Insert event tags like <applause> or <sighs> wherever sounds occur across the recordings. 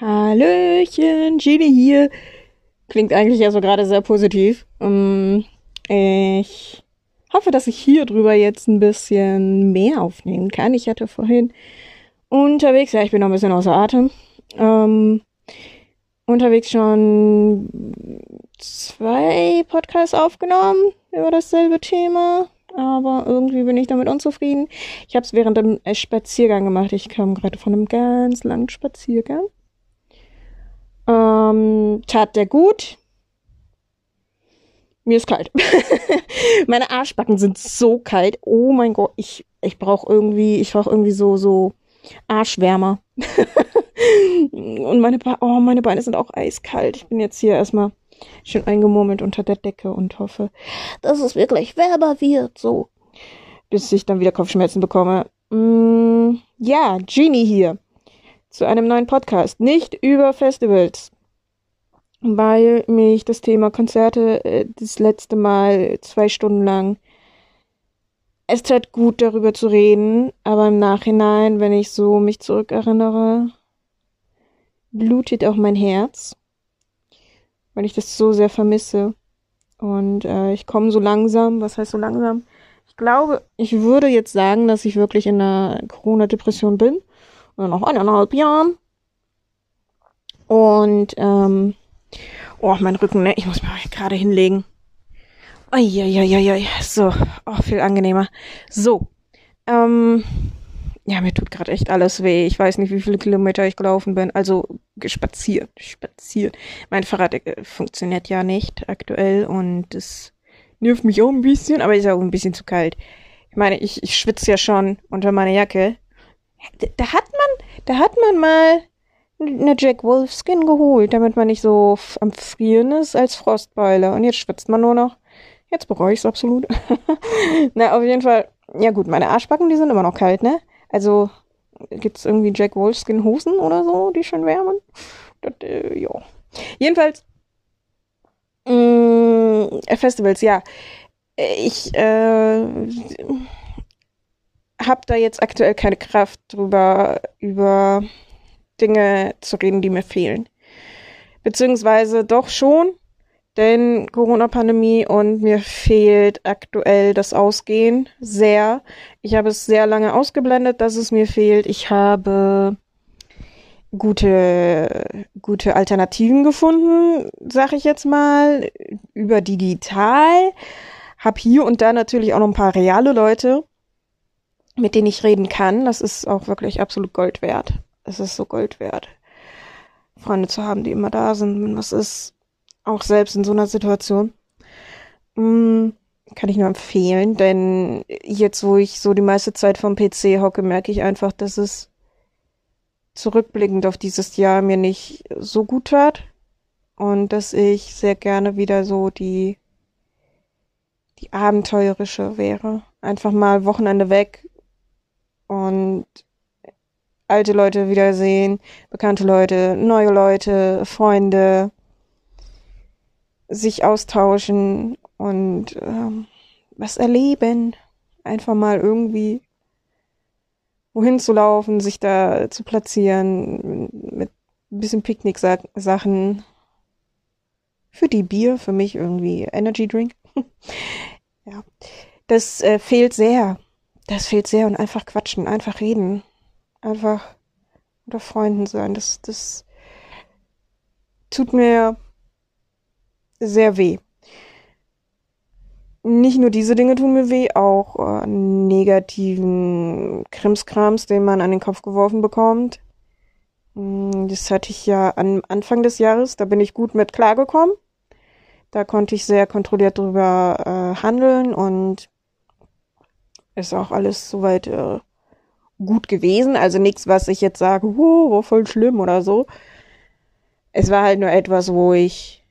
Hallöchen, Genie hier. Klingt eigentlich ja so gerade sehr positiv. Um, ich hoffe, dass ich hier drüber jetzt ein bisschen mehr aufnehmen kann. Ich hatte vorhin unterwegs, ja, ich bin noch ein bisschen außer Atem, ähm, unterwegs schon zwei Podcasts aufgenommen über dasselbe Thema aber irgendwie bin ich damit unzufrieden. Ich habe es während dem Spaziergang gemacht. Ich kam gerade von einem ganz langen Spaziergang. Ähm, tat der gut. Mir ist kalt. <laughs> Meine Arschbacken sind so kalt. Oh mein Gott, ich, ich brauche irgendwie, ich brauche irgendwie so, so Arschwärmer. <laughs> Und meine, oh, meine Beine sind auch eiskalt. Ich bin jetzt hier erstmal schön eingemurmelt unter der Decke und hoffe, dass es wirklich wärmer wird, so. Bis ich dann wieder Kopfschmerzen bekomme. Mm, ja, Genie hier. Zu einem neuen Podcast. Nicht über Festivals. Weil mich das Thema Konzerte äh, das letzte Mal zwei Stunden lang es tat gut, darüber zu reden, aber im Nachhinein, wenn ich so mich zurückerinnere, blutet auch mein Herz weil ich das so sehr vermisse. Und äh, ich komme so langsam, was heißt so langsam? Ich glaube, ich würde jetzt sagen, dass ich wirklich in einer Corona-Depression bin. Oder noch eineinhalb Jahren. Und, ähm, oh, mein Rücken, ne? Ich muss mir gerade hinlegen. Eieieiei, so, oh, viel angenehmer. So, ähm, ja, mir tut gerade echt alles weh. Ich weiß nicht, wie viele Kilometer ich gelaufen bin. Also spaziert, spaziert. Mein Fahrrad äh, funktioniert ja nicht aktuell und das nervt mich auch ein bisschen, aber ist auch ein bisschen zu kalt. Ich meine, ich, ich schwitze ja schon unter meiner Jacke. Da, hat man, da hat man mal eine Jack Wolfskin geholt, damit man nicht so am Frieren ist als Frostbeule. Und jetzt schwitzt man nur noch. Jetzt bereue ich es absolut. <laughs> Na, auf jeden Fall. Ja gut, meine Arschbacken, die sind immer noch kalt, ne? Also gibt es irgendwie Jack Wolfskin Hosen oder so, die schon wärmen? Das, äh, ja. Jedenfalls mh, mm, Festivals, ja. Ich äh, habe da jetzt aktuell keine Kraft drüber, über Dinge zu reden, die mir fehlen. Beziehungsweise doch schon, denn Corona-Pandemie und mir fehlt aktuell das Ausgehen sehr. Ich habe es sehr lange ausgeblendet, dass es mir fehlt. Ich habe gute, gute Alternativen gefunden, sag ich jetzt mal, über digital. Hab hier und da natürlich auch noch ein paar reale Leute, mit denen ich reden kann. Das ist auch wirklich absolut Gold wert. Es ist so Gold wert. Freunde zu haben, die immer da sind, wenn was ist auch selbst in so einer Situation. Mm, kann ich nur empfehlen, denn jetzt, wo ich so die meiste Zeit vom PC hocke, merke ich einfach, dass es zurückblickend auf dieses Jahr mir nicht so gut tat und dass ich sehr gerne wieder so die die abenteuerische wäre. Einfach mal Wochenende weg und alte Leute wiedersehen, bekannte Leute, neue Leute, Freunde, sich austauschen und ähm, was erleben. Einfach mal irgendwie wohin zu laufen, sich da zu platzieren mit ein bisschen Picknick-Sachen. Für die Bier, für mich irgendwie Energy Drink. <laughs> ja, das äh, fehlt sehr. Das fehlt sehr und einfach quatschen, einfach reden, einfach unter Freunden sein. Das, das tut mir sehr weh. Nicht nur diese Dinge tun mir weh, auch äh, negativen Krimskrams, den man an den Kopf geworfen bekommt. Hm, das hatte ich ja am Anfang des Jahres, da bin ich gut mit klargekommen. Da konnte ich sehr kontrolliert drüber äh, handeln und ist auch alles soweit äh, gut gewesen. Also nichts, was ich jetzt sage, wow, voll schlimm oder so. Es war halt nur etwas, wo ich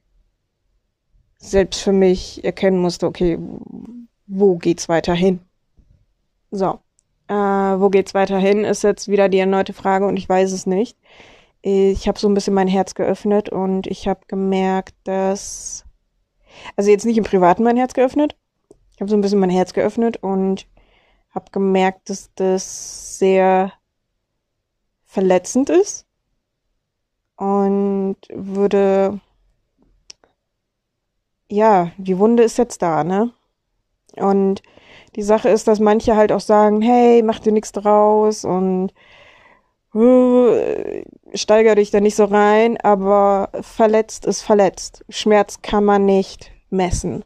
selbst für mich erkennen musste, okay, wo geht's weiter hin? So, äh, wo geht's weiter hin, ist jetzt wieder die erneute Frage und ich weiß es nicht. Ich habe so ein bisschen mein Herz geöffnet und ich habe gemerkt, dass, also jetzt nicht im Privaten mein Herz geöffnet, ich habe so ein bisschen mein Herz geöffnet und habe gemerkt, dass das sehr verletzend ist und würde, ja, die Wunde ist jetzt da, ne? Und die Sache ist, dass manche halt auch sagen, hey, mach dir nichts draus und uh, steiger dich da nicht so rein, aber verletzt ist verletzt. Schmerz kann man nicht messen.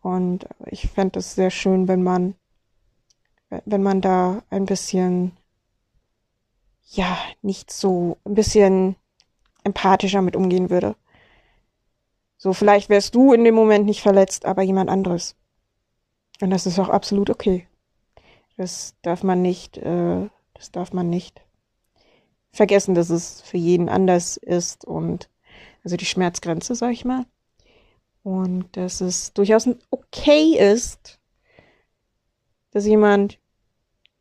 Und ich fände es sehr schön, wenn man, wenn man da ein bisschen, ja, nicht so, ein bisschen empathischer mit umgehen würde. So, vielleicht wärst du in dem Moment nicht verletzt, aber jemand anderes. Und das ist auch absolut okay. Das darf man nicht, äh, das darf man nicht vergessen, dass es für jeden anders ist und also die Schmerzgrenze, sag ich mal. Und dass es durchaus okay ist, dass jemand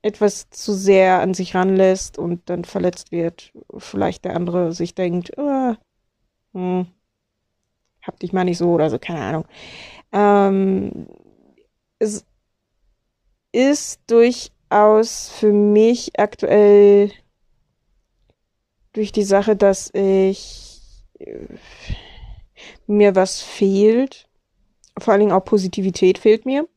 etwas zu sehr an sich ranlässt und dann verletzt wird. Vielleicht der andere sich denkt, oh, hm, hab dich mal nicht so oder so, keine Ahnung. Ähm, es ist durchaus für mich aktuell durch die Sache, dass ich äh, mir was fehlt, vor allen Dingen auch Positivität fehlt mir.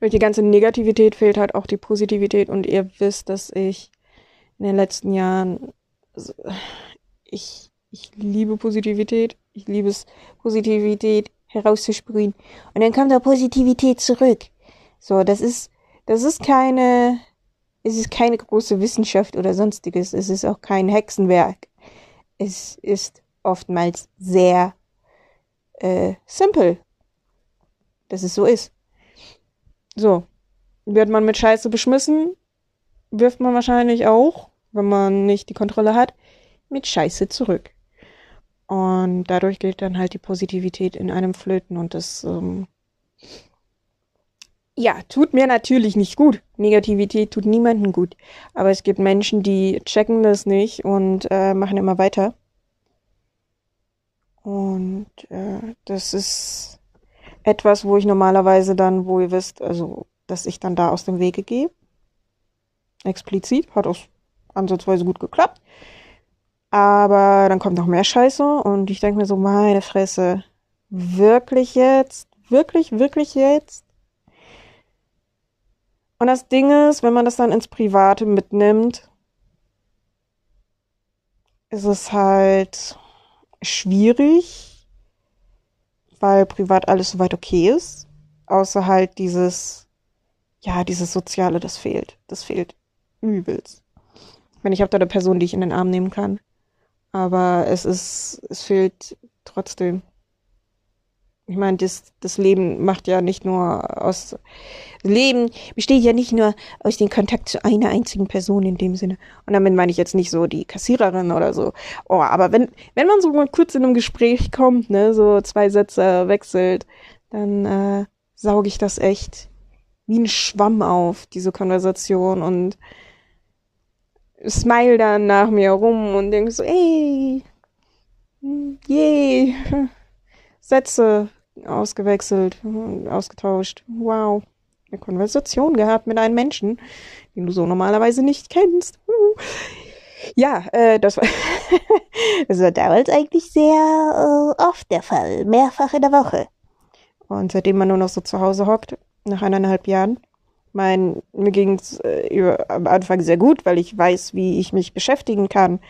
Durch die ganze Negativität fehlt halt auch die Positivität und ihr wisst, dass ich in den letzten Jahren ich ich liebe Positivität, ich liebe es Positivität herauszusprühen und dann kommt da Positivität zurück. So, das ist das ist keine es ist keine große Wissenschaft oder sonstiges. Es ist auch kein Hexenwerk. Es ist oftmals sehr äh, simpel, dass es so ist. So, wird man mit Scheiße beschmissen, wirft man wahrscheinlich auch, wenn man nicht die Kontrolle hat, mit Scheiße zurück. Und dadurch geht dann halt die Positivität in einem flöten und das ähm, ja, tut mir natürlich nicht gut. Negativität tut niemandem gut. Aber es gibt Menschen, die checken das nicht und äh, machen immer weiter. Und äh, das ist etwas, wo ich normalerweise dann, wo ihr wisst, also, dass ich dann da aus dem Wege gehe. Explizit. Hat auch ansatzweise gut geklappt. Aber dann kommt noch mehr Scheiße und ich denke mir so, meine Fresse. Wirklich jetzt? Wirklich, wirklich jetzt? Und das Ding ist, wenn man das dann ins Private mitnimmt, ist es halt schwierig, weil privat alles soweit okay ist. Außer halt dieses, ja, dieses Soziale, das fehlt. Das fehlt übelst. Wenn ich habe da eine Person, die ich in den Arm nehmen kann. Aber es ist, es fehlt trotzdem. Ich meine, das, das Leben macht ja nicht nur aus, Leben besteht ja nicht nur aus dem Kontakt zu einer einzigen Person in dem Sinne. Und damit meine ich jetzt nicht so die Kassiererin oder so. Oh, aber wenn, wenn man so mal kurz in einem Gespräch kommt, ne, so zwei Sätze wechselt, dann, äh, sauge ich das echt wie ein Schwamm auf, diese Konversation und smile dann nach mir rum und denke so, ey, yay, <laughs> Sätze ausgewechselt, ausgetauscht. Wow. Eine Konversation gehabt mit einem Menschen, den du so normalerweise nicht kennst. Ja, äh, das war, <laughs> das war damals eigentlich sehr äh, oft der Fall. Mehrfach in der Woche. Und seitdem man nur noch so zu Hause hockt, nach eineinhalb Jahren, mein, mir ging es äh, am Anfang sehr gut, weil ich weiß, wie ich mich beschäftigen kann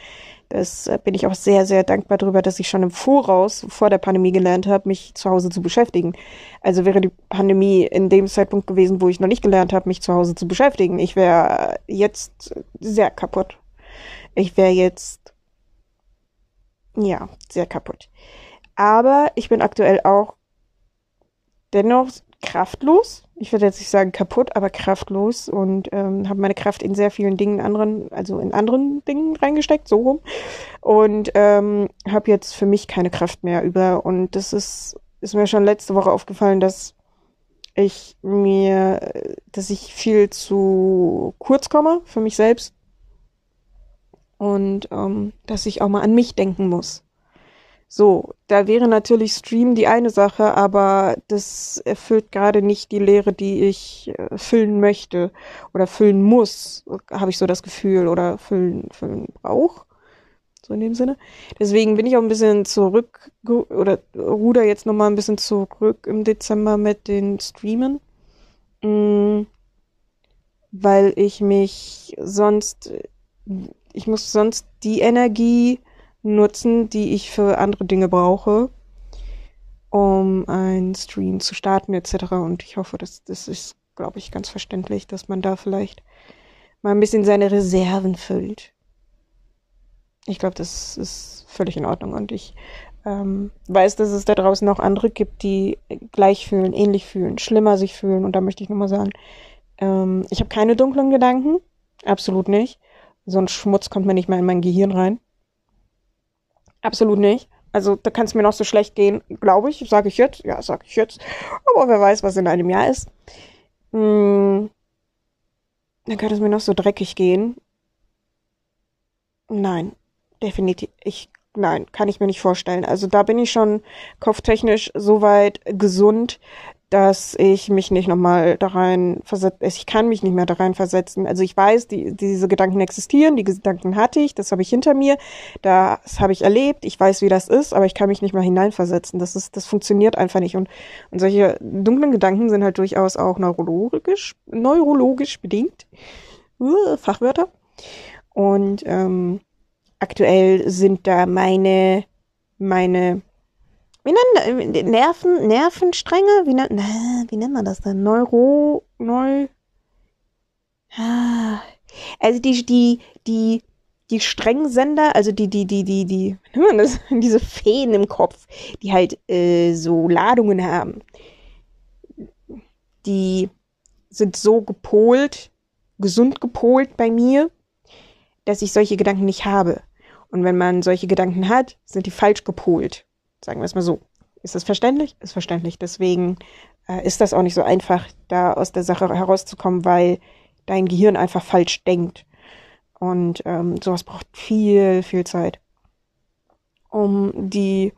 das äh, bin ich auch sehr, sehr dankbar darüber, dass ich schon im Voraus, vor der Pandemie gelernt habe, mich zu Hause zu beschäftigen. Also wäre die Pandemie in dem Zeitpunkt gewesen, wo ich noch nicht gelernt habe, mich zu Hause zu beschäftigen. Ich wäre jetzt sehr kaputt. Ich wäre jetzt, ja, sehr kaputt. Aber ich bin aktuell auch dennoch kraftlos ich würde jetzt nicht sagen kaputt, aber kraftlos und ähm, habe meine Kraft in sehr vielen Dingen anderen, also in anderen Dingen reingesteckt, so rum. Und ähm, habe jetzt für mich keine Kraft mehr über. Und das ist, ist mir schon letzte Woche aufgefallen, dass ich mir, dass ich viel zu kurz komme für mich selbst. Und ähm, dass ich auch mal an mich denken muss. So, da wäre natürlich Stream die eine Sache, aber das erfüllt gerade nicht die Lehre, die ich äh, füllen möchte oder füllen muss, habe ich so das Gefühl, oder füllen, füllen brauch. So in dem Sinne. Deswegen bin ich auch ein bisschen zurück oder ruder jetzt nochmal ein bisschen zurück im Dezember mit den Streamen. Mhm. Weil ich mich sonst, ich muss sonst die Energie nutzen, die ich für andere Dinge brauche, um einen Stream zu starten etc. Und ich hoffe, dass das ist, glaube ich, ganz verständlich, dass man da vielleicht mal ein bisschen seine Reserven füllt ich glaube, das ist völlig in Ordnung. Und ich ähm, weiß, dass es da draußen auch andere gibt, die gleich fühlen, ähnlich fühlen, schlimmer sich fühlen. Und da möchte ich nur mal sagen, ähm, ich habe keine dunklen Gedanken. Absolut nicht. So ein Schmutz kommt mir nicht mehr in mein Gehirn rein. Absolut nicht. Also da kann es mir noch so schlecht gehen, glaube ich. Sage ich jetzt. Ja, sage ich jetzt. Aber wer weiß, was in einem Jahr ist. Hm, dann kann es mir noch so dreckig gehen. Nein, definitiv. Ich, nein, kann ich mir nicht vorstellen. Also da bin ich schon kopftechnisch so weit gesund, dass ich mich nicht nochmal da rein versetze. Ich kann mich nicht mehr da rein versetzen. Also ich weiß, die, diese Gedanken existieren, die Gedanken hatte ich, das habe ich hinter mir, das habe ich erlebt, ich weiß, wie das ist, aber ich kann mich nicht mehr hineinversetzen. Das ist, das funktioniert einfach nicht. Und, und solche dunklen Gedanken sind halt durchaus auch neurologisch, neurologisch bedingt. Uh, Fachwörter. Und ähm, aktuell sind da meine, meine, wie nennt Nerven, Nervenstränge? Wie nennt, na, wie nennt man das dann? Neuro, neu, ah, also die, die, die, die Strengsender, also die, die, die, die, die, wie nennt man das? <laughs> Diese Feen im Kopf, die halt äh, so Ladungen haben, die sind so gepolt, gesund gepolt bei mir, dass ich solche Gedanken nicht habe. Und wenn man solche Gedanken hat, sind die falsch gepolt. Sagen wir es mal so. Ist das verständlich? Ist verständlich. Deswegen äh, ist das auch nicht so einfach, da aus der Sache herauszukommen, weil dein Gehirn einfach falsch denkt. Und ähm, sowas braucht viel, viel Zeit, um die,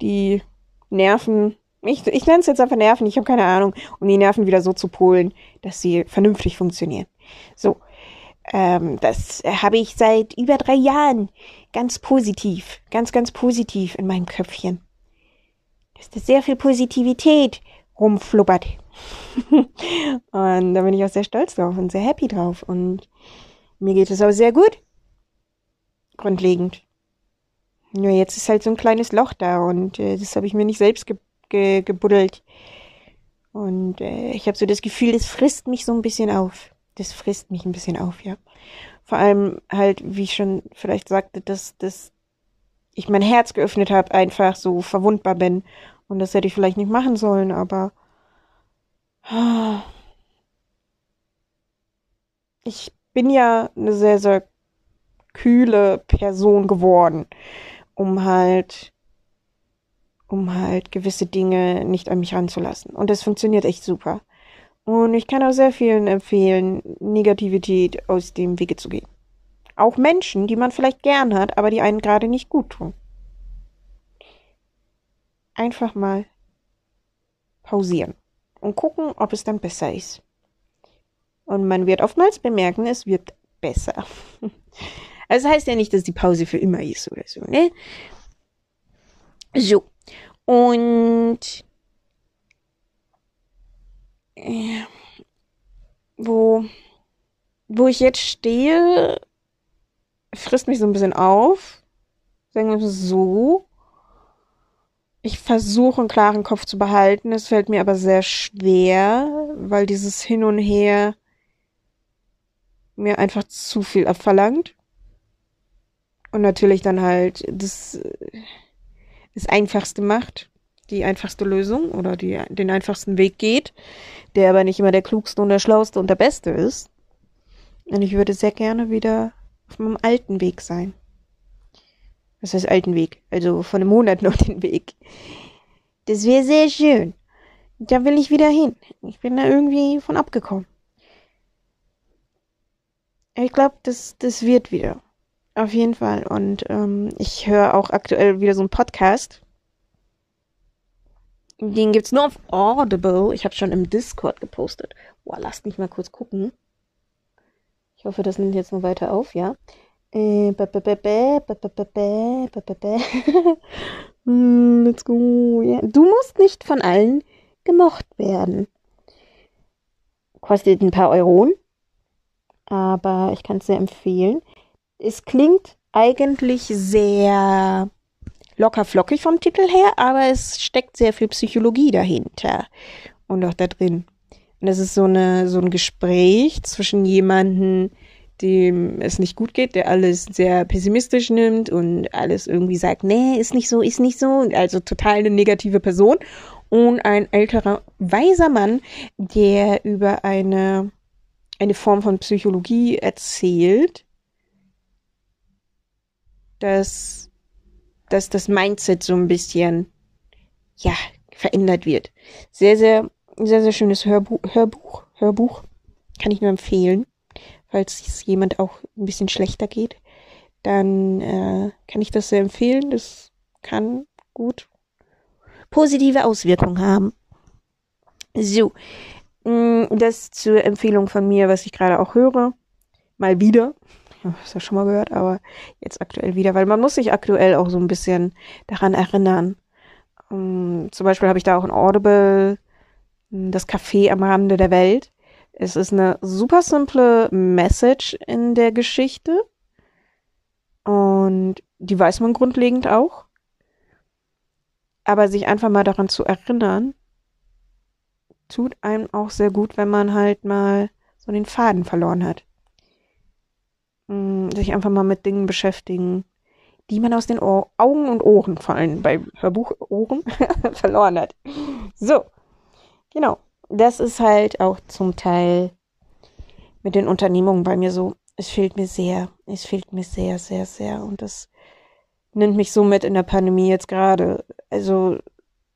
die Nerven, ich, ich nenne es jetzt einfach Nerven, ich habe keine Ahnung, um die Nerven wieder so zu polen, dass sie vernünftig funktionieren. So, ähm, das habe ich seit über drei Jahren ganz positiv, ganz, ganz positiv in meinem Köpfchen. Dass da sehr viel Positivität rumflubbert. <laughs> und da bin ich auch sehr stolz drauf und sehr happy drauf. Und mir geht es auch sehr gut. Grundlegend. Nur jetzt ist halt so ein kleines Loch da und äh, das habe ich mir nicht selbst ge ge gebuddelt. Und äh, ich habe so das Gefühl, das frisst mich so ein bisschen auf das frisst mich ein bisschen auf, ja. Vor allem halt, wie ich schon vielleicht sagte, dass, dass ich mein Herz geöffnet habe, einfach so verwundbar bin. Und das hätte ich vielleicht nicht machen sollen, aber ich bin ja eine sehr, sehr kühle Person geworden, um halt, um halt gewisse Dinge nicht an mich ranzulassen. Und das funktioniert echt super. Und ich kann auch sehr vielen empfehlen, Negativität aus dem Wege zu gehen. Auch Menschen, die man vielleicht gern hat, aber die einen gerade nicht gut tun. Einfach mal pausieren und gucken, ob es dann besser ist. Und man wird oftmals bemerken, es wird besser. <laughs> Also das heißt ja nicht, dass die Pause für immer ist oder so, ne? So. Und wo, wo ich jetzt stehe, frisst mich so ein bisschen auf. Sagen wir so. Ich versuche einen klaren Kopf zu behalten. Es fällt mir aber sehr schwer, weil dieses Hin und Her mir einfach zu viel abverlangt. Und natürlich dann halt das, das Einfachste macht die einfachste Lösung oder die, den einfachsten Weg geht, der aber nicht immer der klugste und der schlauste und der beste ist. Und ich würde sehr gerne wieder auf meinem alten Weg sein. Was heißt alten Weg? Also von einem Monat <laughs> noch den Weg. Das wäre sehr schön. Da will ich wieder hin. Ich bin da irgendwie von abgekommen. Ich glaube, das, das wird wieder. Auf jeden Fall. Und ähm, ich höre auch aktuell wieder so einen Podcast den gibt's nur auf Audible. Ich habe schon im Discord gepostet. Boah, lasst mich mal kurz gucken. Ich hoffe, das nimmt jetzt noch weiter auf, ja. Äh, Let's go. Ja. Du musst nicht von allen gemocht werden. Kostet ein paar Euronen, aber ich kann es sehr empfehlen. Es klingt eigentlich sehr locker flockig vom Titel her, aber es steckt sehr viel Psychologie dahinter und auch da drin. Und das ist so eine so ein Gespräch zwischen jemanden, dem es nicht gut geht, der alles sehr pessimistisch nimmt und alles irgendwie sagt, nee, ist nicht so, ist nicht so, also total eine negative Person und ein älterer weiser Mann, der über eine eine Form von Psychologie erzählt, dass dass das Mindset so ein bisschen ja verändert wird. Sehr sehr sehr sehr schönes Hörbuch Hörbuch Hörbuch kann ich nur empfehlen falls es jemand auch ein bisschen schlechter geht, dann äh, kann ich das sehr empfehlen. Das kann gut positive Auswirkungen haben. So, mm, das zur Empfehlung von mir, was ich gerade auch höre. Mal wieder. Es ja schon mal gehört, aber jetzt aktuell wieder, weil man muss sich aktuell auch so ein bisschen daran erinnern. Um, mm, zum Beispiel habe ich da auch ein Audible, mm, das Café am Rande der Welt. Es ist eine super simple Message in der Geschichte. Und die weiß man grundlegend auch. Aber sich einfach mal daran zu erinnern, tut einem auch sehr gut, wenn man halt mal so den Faden verloren hat. Hm, sich einfach mal mit Dingen beschäftigen, die man aus den Ohr Augen und Ohren, vor allem bei Hörbuchohren, <laughs> verloren hat. So, genau das ist halt auch zum Teil mit den Unternehmungen bei mir so. Es fehlt mir sehr. Es fehlt mir sehr, sehr, sehr. Und das nimmt mich so mit in der Pandemie jetzt gerade. Also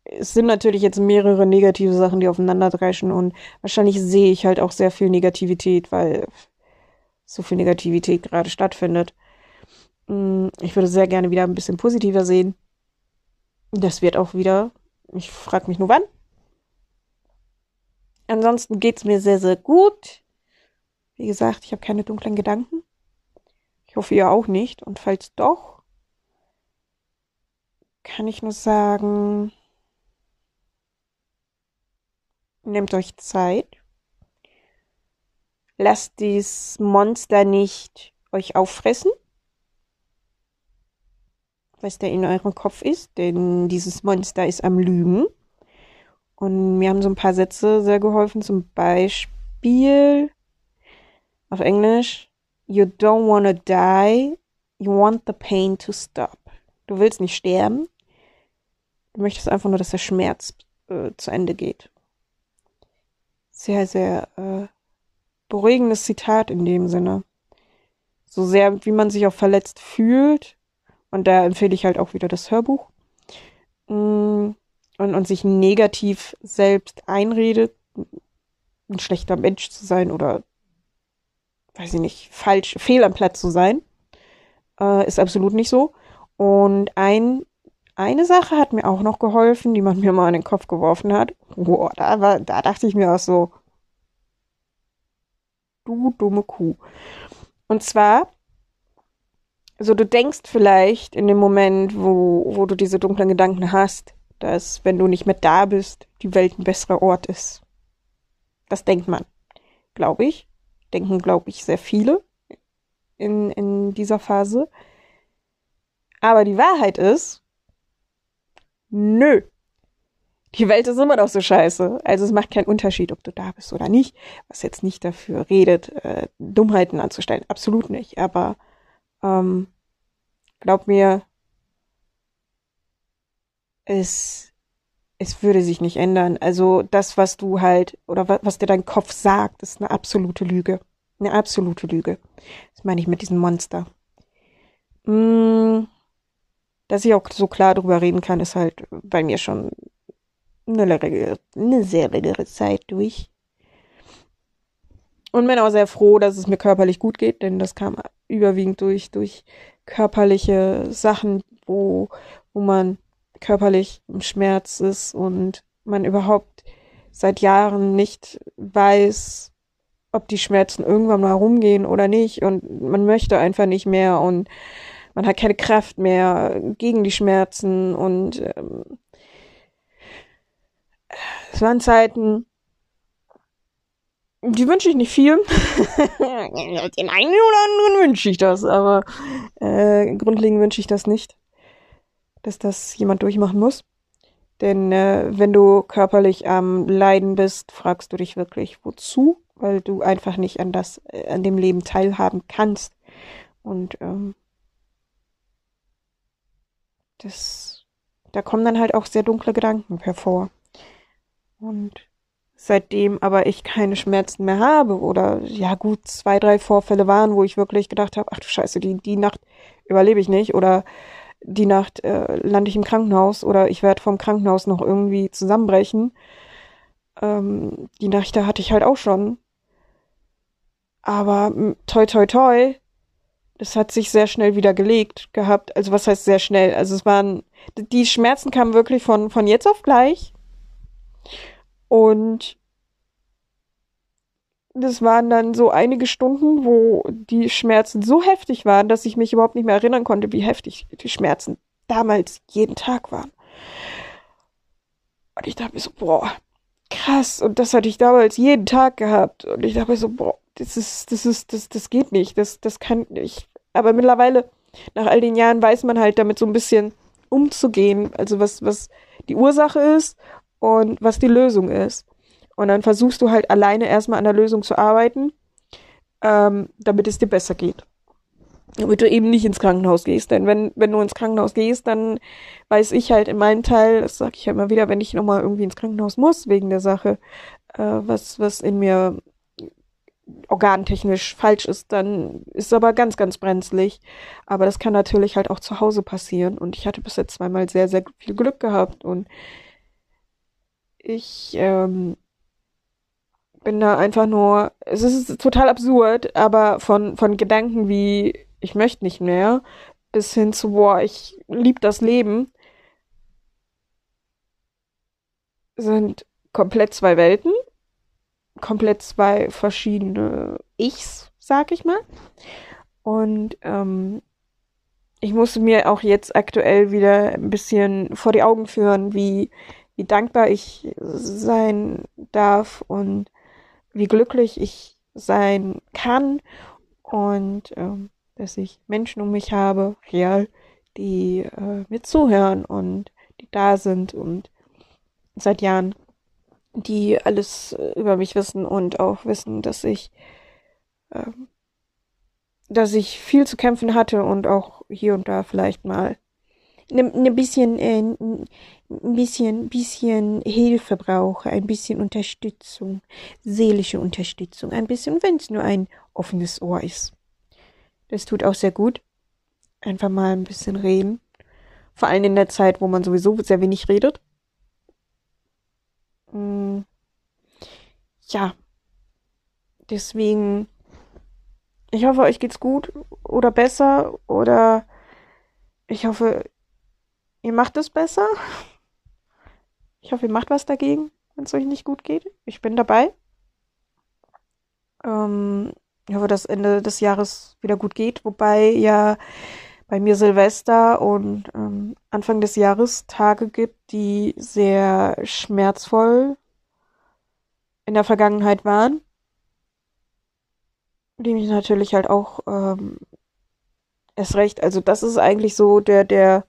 es sind natürlich jetzt mehrere negative Sachen, die aufeinanderdreschen und wahrscheinlich sehe ich halt auch sehr viel Negativität, weil so viel Negativität gerade stattfindet. Mm, ich würde sehr gerne wieder ein bisschen positiver sehen. Das wird auch wieder. Ich frage mich nur wann. Ansonsten geht's mir sehr, sehr gut. Wie gesagt, ich habe keine dunklen Gedanken. Ich hoffe, ihr auch nicht. Und falls doch, kann ich nur sagen, nehmt euch Zeit. Lasst dieses Monster nicht euch auffressen, was da in eurem Kopf ist, denn dieses Monster ist am Lügen. Und mir haben so ein paar Sätze sehr geholfen. Zum Beispiel auf Englisch, You don't want to die, you want the pain to stop. Du willst nicht sterben. Du möchtest einfach nur, dass der Schmerz äh, zu Ende geht. Sehr, sehr äh, beruhigendes Zitat in dem Sinne. So sehr, wie man sich auch verletzt fühlt. Und da empfehle ich halt auch wieder das Hörbuch. Mm und, und sich negativ selbst einredet, ein schlechter Mensch zu sein oder weiß ich nicht, falsch, fehl am Platz zu sein, äh, ist absolut nicht so. Und ein, eine Sache hat mir auch noch geholfen, die man mir mal in den Kopf geworfen hat. Boah, da, war, da dachte ich mir auch so, du dumme Kuh. Und zwar, so du denkst vielleicht in dem Moment, wo, wo du diese dunklen Gedanken hast, dass, wenn du nicht mehr da bist, die Welt ein besserer Ort ist. Das denkt man, glaube ich. Denken, glaube ich, sehr viele in, in dieser Phase. Aber die Wahrheit ist, nö. Die Welt ist immer noch so scheiße. Also es macht keinen Unterschied, ob du da bist oder nicht. Was jetzt nicht dafür redet, äh, Dummheiten anzustellen. Absolut nicht. Aber ähm, glaub mir, es, es würde sich nicht ändern. Also das, was du halt, oder was, was dir dein Kopf sagt, ist eine absolute Lüge. Eine absolute Lüge. Das meine ich mit diesem Monster. Mm, dass ich auch so klar drüber reden kann, ist halt bei mir schon eine, längere, eine sehr längere Zeit durch. Und bin auch sehr froh, dass es mir körperlich gut geht, denn das kam überwiegend durch, durch körperliche Sachen, wo, wo man körperlich im Schmerz ist und man überhaupt seit Jahren nicht weiß, ob die Schmerzen irgendwann mal rumgehen oder nicht und man möchte einfach nicht mehr und man hat keine Kraft mehr gegen die Schmerzen und ähm, es waren Zeiten, die wünsche ich nicht viel. <laughs> Den einen oder anderen wünsche ich das, aber äh, grundlegend wünsche ich das nicht, dass das jemand durchmachen muss. Denn äh, wenn du körperlich am Leiden bist, fragst du dich wirklich, wozu? Weil du einfach nicht an das, äh, an dem Leben teilhaben kannst. Und ähm, das, da kommen dann halt auch sehr dunkle Gedanken hervor. Und seitdem aber ich keine Schmerzen mehr habe oder ja gut, zwei, drei Vorfälle waren, wo ich wirklich gedacht habe, ach du Scheiße, die, die Nacht überlebe ich nicht oder die Nacht äh, lande ich im Krankenhaus oder ich werde vom Krankenhaus noch irgendwie zusammenbrechen. Ähm, die Nächte hatte ich halt auch schon. Aber toi toi toi, das hat sich sehr schnell wieder gelegt gehabt. Also was heißt sehr schnell? Also es waren, die Schmerzen kamen wirklich von, von jetzt auf gleich. Und das waren dann so einige Stunden, wo die Schmerzen so heftig waren, dass ich mich überhaupt nicht mehr erinnern konnte, wie heftig die Schmerzen damals jeden Tag waren. Und ich dachte mir so, boah, krass. Und das hatte ich damals jeden Tag gehabt. Und ich dachte mir so, boah, das ist, das ist, das, das geht nicht. Das, das kann nicht. Aber mittlerweile, nach all den Jahren, weiß man halt damit so ein bisschen umzugehen. Also was, was die Ursache ist und was die Lösung ist. Und dann versuchst du halt alleine erstmal an der Lösung zu arbeiten, ähm, damit es dir besser geht. Damit du eben nicht ins Krankenhaus gehst. Denn wenn, wenn du ins Krankenhaus gehst, dann weiß ich halt in meinem Teil, das sage ich ja immer wieder, wenn ich nochmal irgendwie ins Krankenhaus muss, wegen der Sache, äh, was, was in mir organtechnisch falsch ist, dann ist es aber ganz, ganz brenzlig. Aber das kann natürlich halt auch zu Hause passieren. Und ich hatte bis jetzt zweimal sehr, sehr viel Glück gehabt. Und ich ähm, bin da einfach nur, es ist total absurd, aber von, von Gedanken wie, ich möchte nicht mehr, bis hin zu, boah, ich lieb das Leben, sind komplett zwei Welten, komplett zwei verschiedene Ichs, sag ich mal. Und ähm, ich muss mir auch jetzt aktuell wieder ein bisschen vor die Augen führen, wie, wie dankbar ich sein darf und wie glücklich ich sein kann und ähm, dass ich Menschen um mich habe, real, die äh, mir zuhören und die da sind und seit Jahren, die alles äh, über mich wissen und auch wissen, dass ich, äh, dass ich viel zu kämpfen hatte und auch hier und da vielleicht mal ein ne, ne bisschen, äh, ein bisschen, bisschen Hilfe brauche, ein bisschen Unterstützung, seelische Unterstützung, ein bisschen, wenn es nur ein offenes Ohr ist. Das tut auch sehr gut. Einfach mal ein bisschen reden. Vor allem in der Zeit, wo man sowieso sehr wenig redet. Hm. Ja. Deswegen, ich hoffe, euch geht's gut oder besser oder ich hoffe, ihr macht es besser. Ich hoffe, ihr macht was dagegen, wenn es euch nicht gut geht. Ich bin dabei. Ähm, ich hoffe, dass Ende des Jahres wieder gut geht, wobei ja bei mir Silvester und ähm, Anfang des Jahres Tage gibt, die sehr schmerzvoll in der Vergangenheit waren. Die mich natürlich halt auch ähm, erst recht, also das ist eigentlich so der, der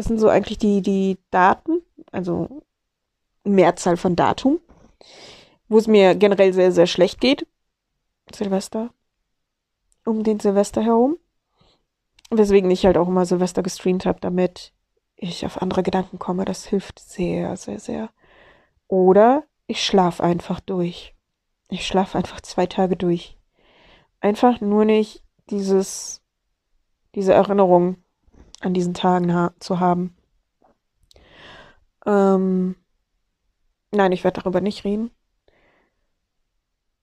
das sind so eigentlich die, die Daten, also Mehrzahl von Datum, wo es mir generell sehr, sehr schlecht geht. Silvester. Um den Silvester herum. Weswegen ich halt auch immer Silvester gestreamt habe, damit ich auf andere Gedanken komme. Das hilft sehr, sehr, sehr. Oder ich schlaf einfach durch. Ich schlaf einfach zwei Tage durch. Einfach nur nicht dieses, diese Erinnerung an diesen Tagen ha zu haben. Ähm, nein, ich werde darüber nicht reden.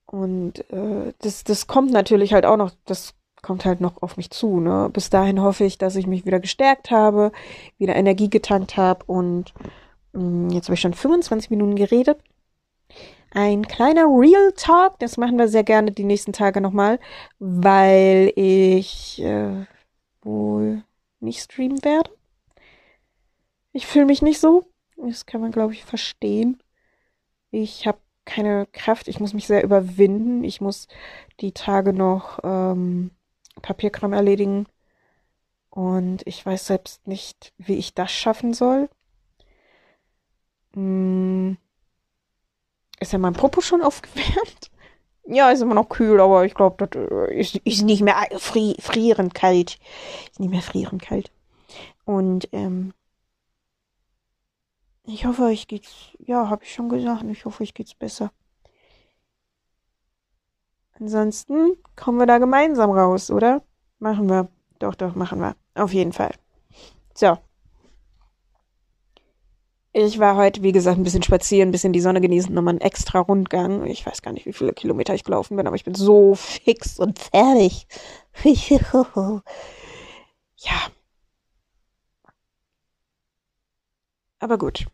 Und äh, das, das kommt natürlich halt auch noch, das kommt halt noch auf mich zu. Ne? Bis dahin hoffe ich, dass ich mich wieder gestärkt habe, wieder Energie getankt habe und mh, mm, jetzt habe ich schon 25 Minuten geredet. ein kleiner Real Talk. Das machen wir sehr gerne die nächsten Tage nochmal, weil ich äh, wohl nicht streamen werde. Ich fühle mich nicht so. Das kann man, glaube ich, verstehen. Ich habe keine Kraft. Ich muss mich sehr überwinden. Ich muss die Tage noch ähm, Papierkram erledigen. Und ich weiß selbst nicht, wie ich das schaffen soll. Hm. Ist ja mein Popo schon aufgewärmt? Ja, ist immer noch kühl, aber ich glaube, das äh, ist, ist nicht mehr fri frierend kalt. Ist nicht mehr frierend kalt. Und ähm, ich hoffe, euch geht's, ja, habe ich schon gesagt, ich hoffe, euch geht's besser. Ansonsten kommen wir da gemeinsam raus, oder? Machen wir. Doch, doch, machen wir. Auf jeden Fall. So. Ich war heute, wie gesagt, ein bisschen spazieren, ein bisschen die Sonne genießen, nochmal einen extra Rundgang. Ich weiß gar nicht, wie viele Kilometer ich gelaufen bin, aber ich bin so fix und fertig. <laughs> ja. Aber gut.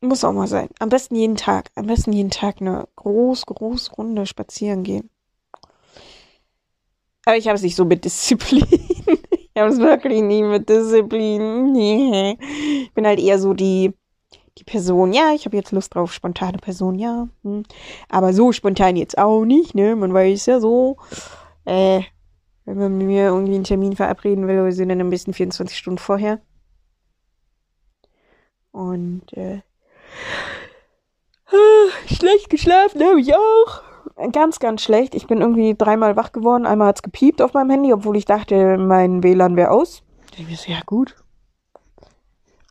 Muss auch mal sein. Am besten jeden Tag. Am besten jeden Tag eine groß, groß Runde spazieren gehen. Aber ich habe es nicht so mit Disziplin. <laughs> ich habe es wirklich nie mit Disziplin. Ich bin halt eher so die, die Person, ja, ich habe jetzt Lust drauf, spontane Person, ja. Hm. Aber so spontan jetzt auch nicht, ne? Man weiß ja so, äh, wenn man mir irgendwie einen Termin verabreden will, wir sind dann ein bisschen 24 Stunden vorher. Und, äh, <sighs> schlecht geschlafen habe ich auch. Ganz, ganz schlecht. Ich bin irgendwie dreimal wach geworden. Einmal hat's gepiept auf meinem Handy, obwohl ich dachte, mein WLAN wäre aus. Ich mir so, ja gut.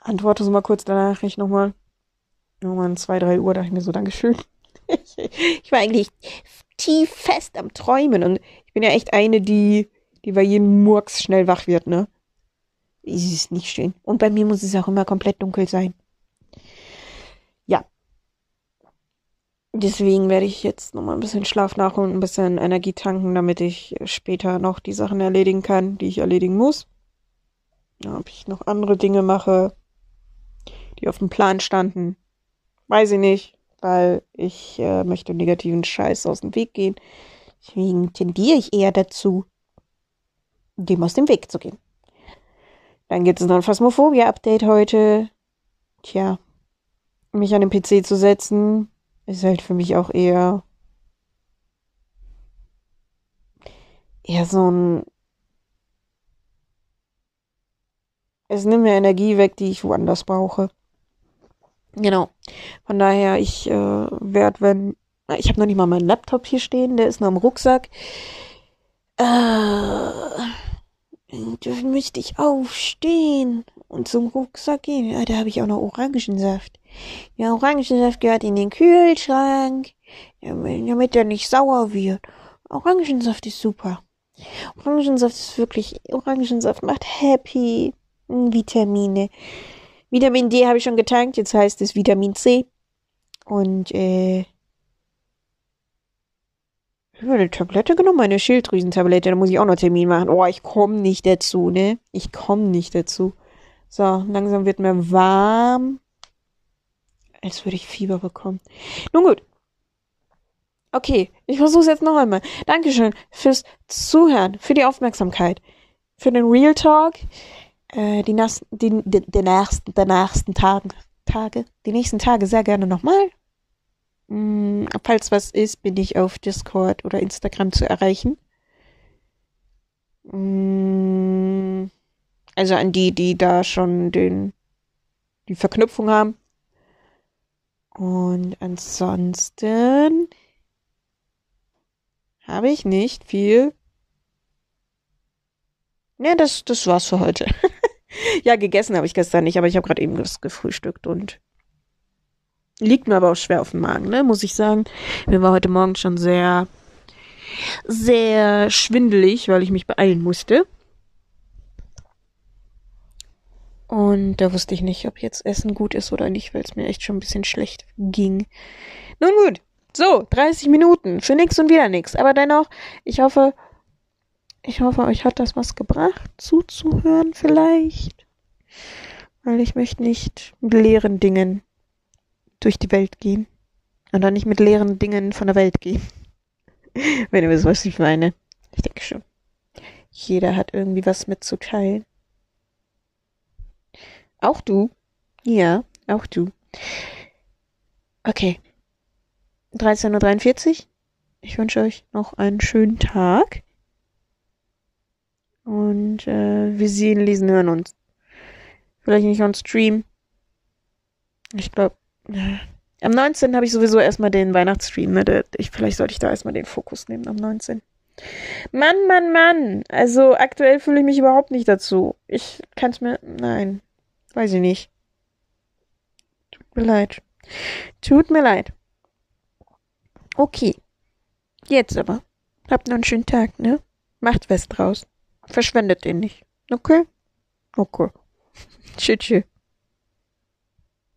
Antworte so mal kurz danach ich nochmal. Irgendwann zwei, drei Uhr dachte ich mir so, Dankeschön. <laughs> Ich, war eigentlich tief fest am Träumen und ich bin ja echt eine, die, die bei jedem Murks schnell wach wird, ne? Es ist nicht schön. Und bei mir muss es auch immer komplett dunkel sein. Deswegen werde ich jetzt nochmal ein bisschen Schlaf nachholen, ein bisschen Energie tanken, damit ich später noch die Sachen erledigen kann, die ich erledigen muss. Ja, ob ich noch andere Dinge mache, die auf dem Plan standen, weiß ich nicht, weil ich äh, möchte negativen Scheiß aus dem Weg gehen. Deswegen tendiere ich eher dazu, dem aus dem Weg zu gehen. Dann gibt es noch ein Phasmophobia-Update heute. Tja, mich an den PC zu setzen, ist halt für mich auch eher eher so ein es nimmt mir Energie weg, die ich woanders brauche. Genau. Von daher, ich äh, werde, wenn ich habe noch nicht mal meinen Laptop hier stehen, der ist noch im Rucksack. Äh, dann müsste ich aufstehen und zum Rucksack gehen. Ja, da habe ich auch noch Orangensaft. Der Orangensaft gehört in den Kühlschrank, damit er nicht sauer wird. Orangensaft ist super. Orangensaft ist wirklich, Orangensaft macht happy. Vitamine. Vitamin D habe ich schon getankt, jetzt heißt es Vitamin C. Und, äh, ich habe eine Tablette genommen, eine Schilddrüsentablette, da muss ich auch noch Termin machen. Oh, ich komme nicht dazu, ne? Ich komme nicht dazu. So, langsam wird mir warm als würde ich Fieber bekommen. Nun gut. Okay, ich versuche es jetzt noch einmal. Dankeschön fürs Zuhören, für die Aufmerksamkeit, für den Real Talk, äh, die, nas die, die, die, nächsten, die nächsten Tagen, Tage, die nächsten Tage sehr gerne nochmal. Hm, falls was ist, bin ich auf Discord oder Instagram zu erreichen. Hm, also an die, die da schon den, die Verknüpfung haben. Und ansonsten habe ich nicht viel. Ne, das, das war's für heute. <laughs> ja, gegessen habe ich gestern nicht, aber ich habe gerade eben das gefrühstückt und liegt mir aber auch schwer auf dem Magen, ne, muss ich sagen. Mir war heute Morgen schon sehr, sehr schwindelig, weil ich mich beeilen musste. Und da wusste ich nicht, ob jetzt Essen gut ist oder nicht, weil es mir echt schon ein bisschen schlecht ging. Nun gut, so, 30 Minuten für nix und wieder nix. Aber dennoch, ich hoffe, ich hoffe, euch hat das was gebracht, zuzuhören vielleicht. Weil ich möchte nicht mit leeren Dingen durch die Welt gehen. Und dann nicht mit leeren Dingen von der Welt gehen. <laughs> Wenn du wisst, was ich meine. Ich denke schon. Jeder hat irgendwie was mitzuteilen. Auch du. Ja, auch du. Okay. 13.43 Uhr. Ich wünsche euch noch einen schönen Tag. Und äh, wir sehen, lesen, hören uns. Vielleicht nicht on Stream. Ich glaube, äh, am 19. habe ich sowieso erstmal den Weihnachtsstream. Ne? Ich, vielleicht sollte ich da erstmal den Fokus nehmen am 19. Mann, Mann, Mann. Also aktuell fühle ich mich überhaupt nicht dazu. Ich kann es mir. Nein. Weiß ich nicht. Tut mir leid. Tut mir leid. Okay. Jetzt aber. Habt noch einen schönen Tag, ne? Macht was draus. Verschwendet den nicht. Okay? Okay. <laughs> tschüss.